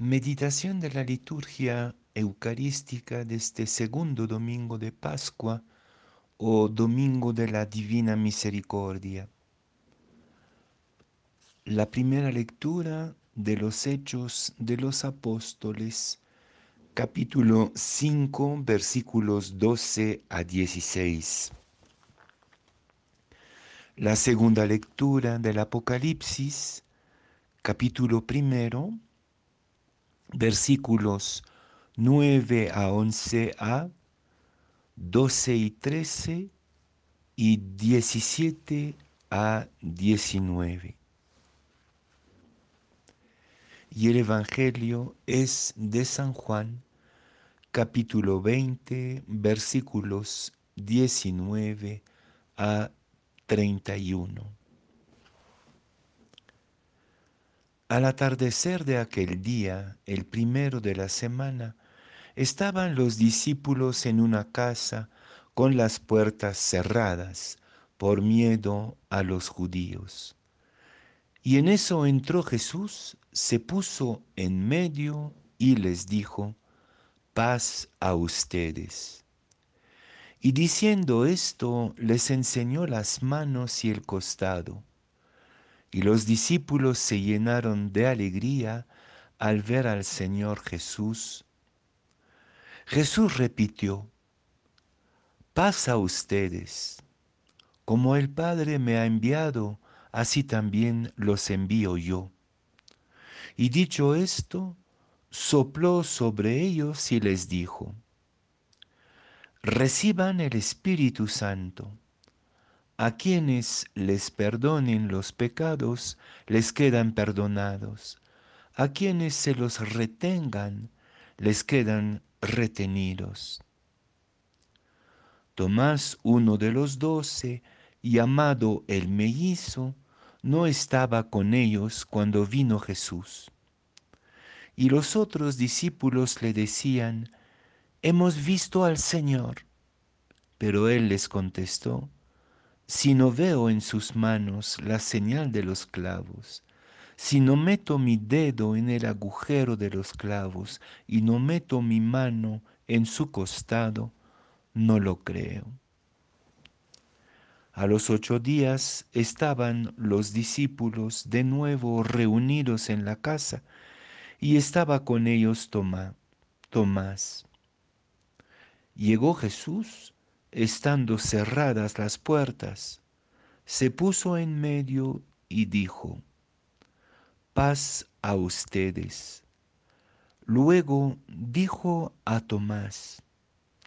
Meditación de la liturgia eucarística de este segundo domingo de Pascua o domingo de la Divina Misericordia. La primera lectura de los Hechos de los Apóstoles, capítulo 5, versículos 12 a 16. La segunda lectura del Apocalipsis, capítulo primero, versículos 9 a 11a, 12 y 13 y 17 a 19. Y el Evangelio es de San Juan, capítulo 20, versículos 19 a 31. Al atardecer de aquel día, el primero de la semana, estaban los discípulos en una casa con las puertas cerradas por miedo a los judíos. Y en eso entró Jesús, se puso en medio y les dijo, paz a ustedes. Y diciendo esto, les enseñó las manos y el costado. Y los discípulos se llenaron de alegría al ver al Señor Jesús. Jesús repitió, paz a ustedes. Como el Padre me ha enviado, así también los envío yo. Y dicho esto, sopló sobre ellos y les dijo, reciban el Espíritu Santo. A quienes les perdonen los pecados, les quedan perdonados. A quienes se los retengan, les quedan retenidos. Tomás, uno de los doce, llamado el mellizo, no estaba con ellos cuando vino Jesús. Y los otros discípulos le decían, Hemos visto al Señor. Pero él les contestó, Si no veo en sus manos la señal de los clavos, si no meto mi dedo en el agujero de los clavos y no meto mi mano en su costado, no lo creo. A los ocho días estaban los discípulos de nuevo reunidos en la casa y estaba con ellos Tomás. Tomás. Llegó Jesús, estando cerradas las puertas, se puso en medio y dijo, paz a ustedes. Luego dijo a Tomás,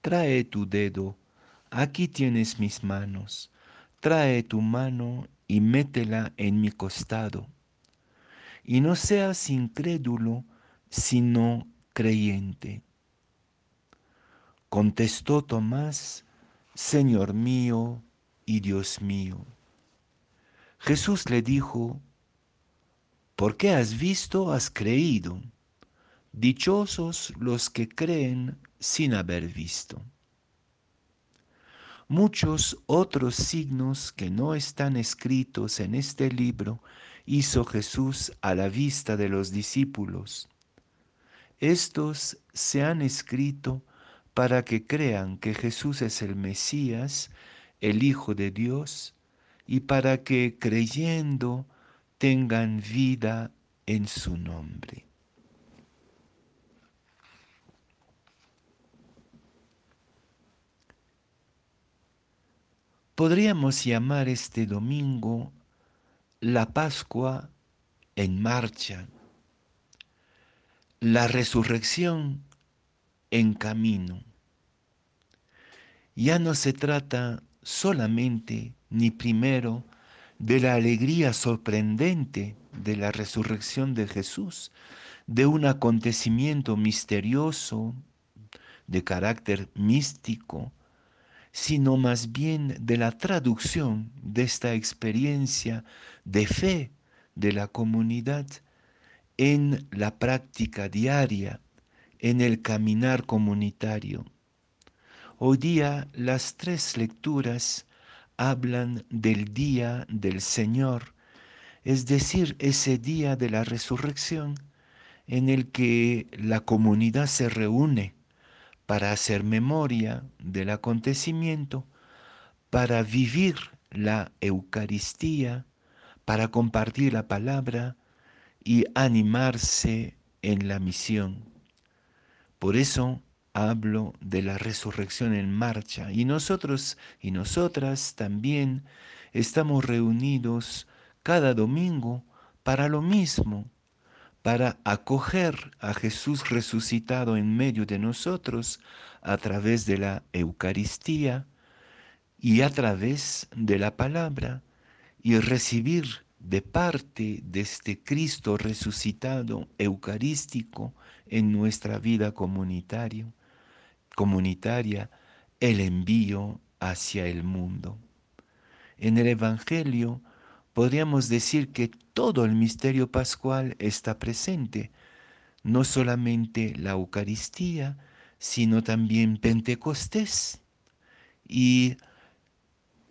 trae tu dedo, aquí tienes mis manos, trae tu mano y métela en mi costado. Y no seas incrédulo, sino creyente. Contestó Tomás, Señor mío y Dios mío. Jesús le dijo, ¿por qué has visto, has creído? Dichosos los que creen sin haber visto. Muchos otros signos que no están escritos en este libro hizo Jesús a la vista de los discípulos. Estos se han escrito para que crean que Jesús es el Mesías, el Hijo de Dios, y para que creyendo tengan vida en su nombre. Podríamos llamar este domingo la Pascua en marcha, la resurrección en camino. Ya no se trata solamente ni primero de la alegría sorprendente de la resurrección de Jesús, de un acontecimiento misterioso, de carácter místico, sino más bien de la traducción de esta experiencia de fe de la comunidad en la práctica diaria, en el caminar comunitario. Hoy día las tres lecturas hablan del día del Señor, es decir, ese día de la resurrección en el que la comunidad se reúne para hacer memoria del acontecimiento, para vivir la Eucaristía, para compartir la palabra y animarse en la misión. Por eso hablo de la resurrección en marcha. Y nosotros y nosotras también estamos reunidos cada domingo para lo mismo, para acoger a Jesús resucitado en medio de nosotros a través de la Eucaristía y a través de la palabra y recibir de parte de este Cristo resucitado eucarístico en nuestra vida comunitaria, comunitaria el envío hacia el mundo. En el Evangelio podríamos decir que todo el misterio pascual está presente, no solamente la Eucaristía, sino también Pentecostés. Y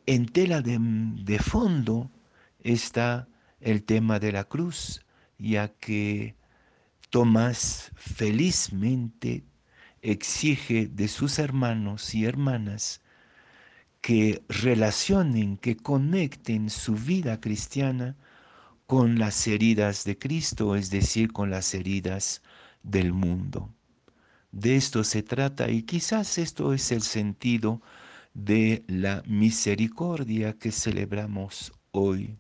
en tela de, fondo está el tema de la cruz, ya que Tomás felizmente exige de sus hermanos y hermanas que relacionen, que conecten su vida cristiana con las heridas de Cristo, es decir, con las heridas del mundo. De esto se trata y quizás esto es el sentido de la misericordia que celebramos hoy.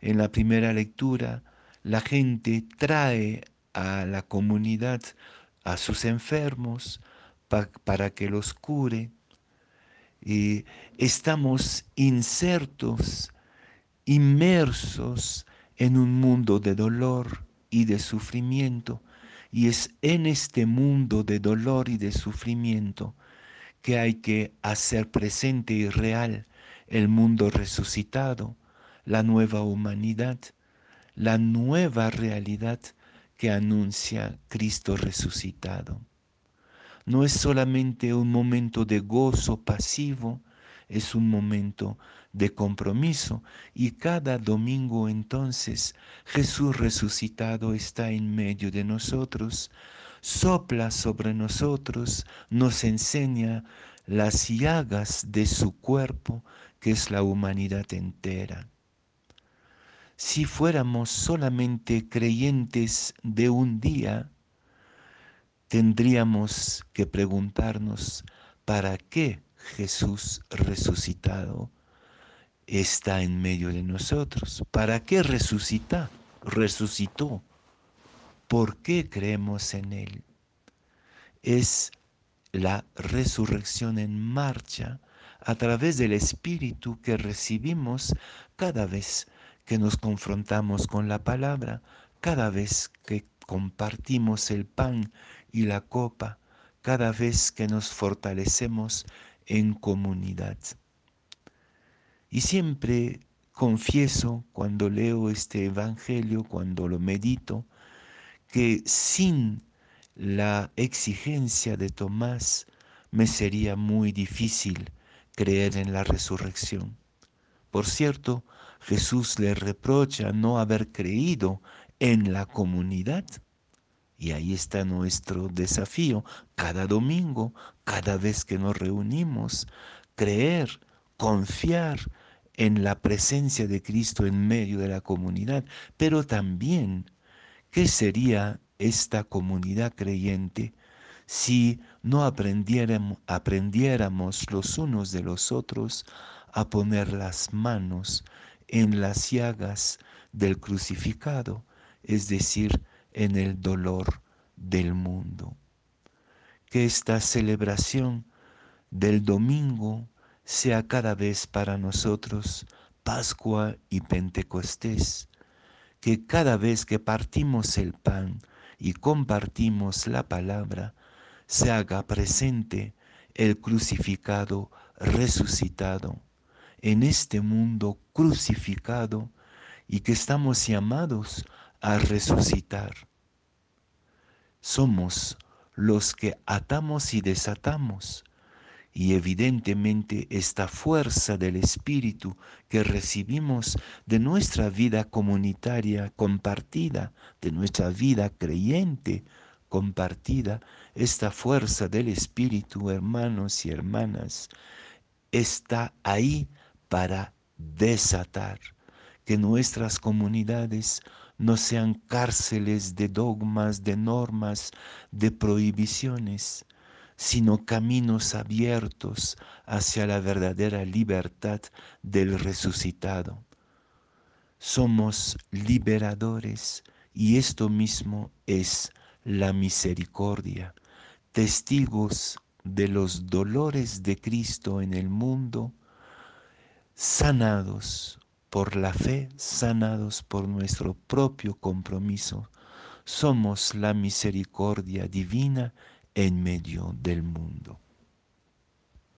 En la primera lectura, la gente trae a la comunidad a sus enfermos para que los cure y estamos insertos, inmersos en un mundo de dolor y de sufrimiento. Y es en este mundo de dolor y de sufrimiento que hay que hacer presente y real el mundo resucitado, la nueva humanidad, la nueva realidad que anuncia Cristo resucitado no es solamente un momento de gozo pasivo, es un momento de compromiso. Y cada domingo entonces Jesús resucitado está en medio de nosotros, sopla sobre nosotros, nos enseña las llagas de su cuerpo, que es la humanidad entera. Si fuéramos solamente creyentes de un día, tendríamos que preguntarnos para qué Jesús resucitado está en medio de nosotros. ¿Para qué resucita? Resucitó. ¿Por qué creemos en Él? Es la resurrección en marcha a través del Espíritu que recibimos cada vez que nos confrontamos con la palabra, cada vez que compartimos el pan y la copa cada vez que nos fortalecemos en comunidad. Y siempre confieso cuando leo este Evangelio, cuando lo medito, que sin la exigencia de Tomás me sería muy difícil creer en la resurrección. Por cierto, Jesús le reprocha no haber creído en la comunidad. Y ahí está nuestro desafío. Cada domingo, cada vez que nos reunimos, creer, confiar en la presencia de Cristo en medio de la comunidad, pero también qué sería esta comunidad creyente si no aprendiéramos, aprendiéramos los unos de los otros a poner las manos en las llagas del crucificado, es decir, en el dolor del mundo. Que esta celebración del domingo sea cada vez para nosotros Pascua y Pentecostés. Que cada vez que partimos el pan y compartimos la palabra, se haga presente el crucificado resucitado en este mundo crucificado y que estamos llamados a resucitar. Somos los que atamos y desatamos y evidentemente esta fuerza del Espíritu que recibimos de nuestra vida comunitaria compartida, de nuestra vida creyente compartida, esta fuerza del Espíritu, hermanos y hermanas, está ahí para desatar, que nuestras comunidades no sean cárceles de dogmas, de normas, de prohibiciones, sino caminos abiertos hacia la verdadera libertad del resucitado. Somos liberadores y esto mismo es la misericordia, testigos de los dolores de Cristo en el mundo, sanados por la fe, sanados por nuestro propio compromiso. Somos la misericordia divina en medio del mundo.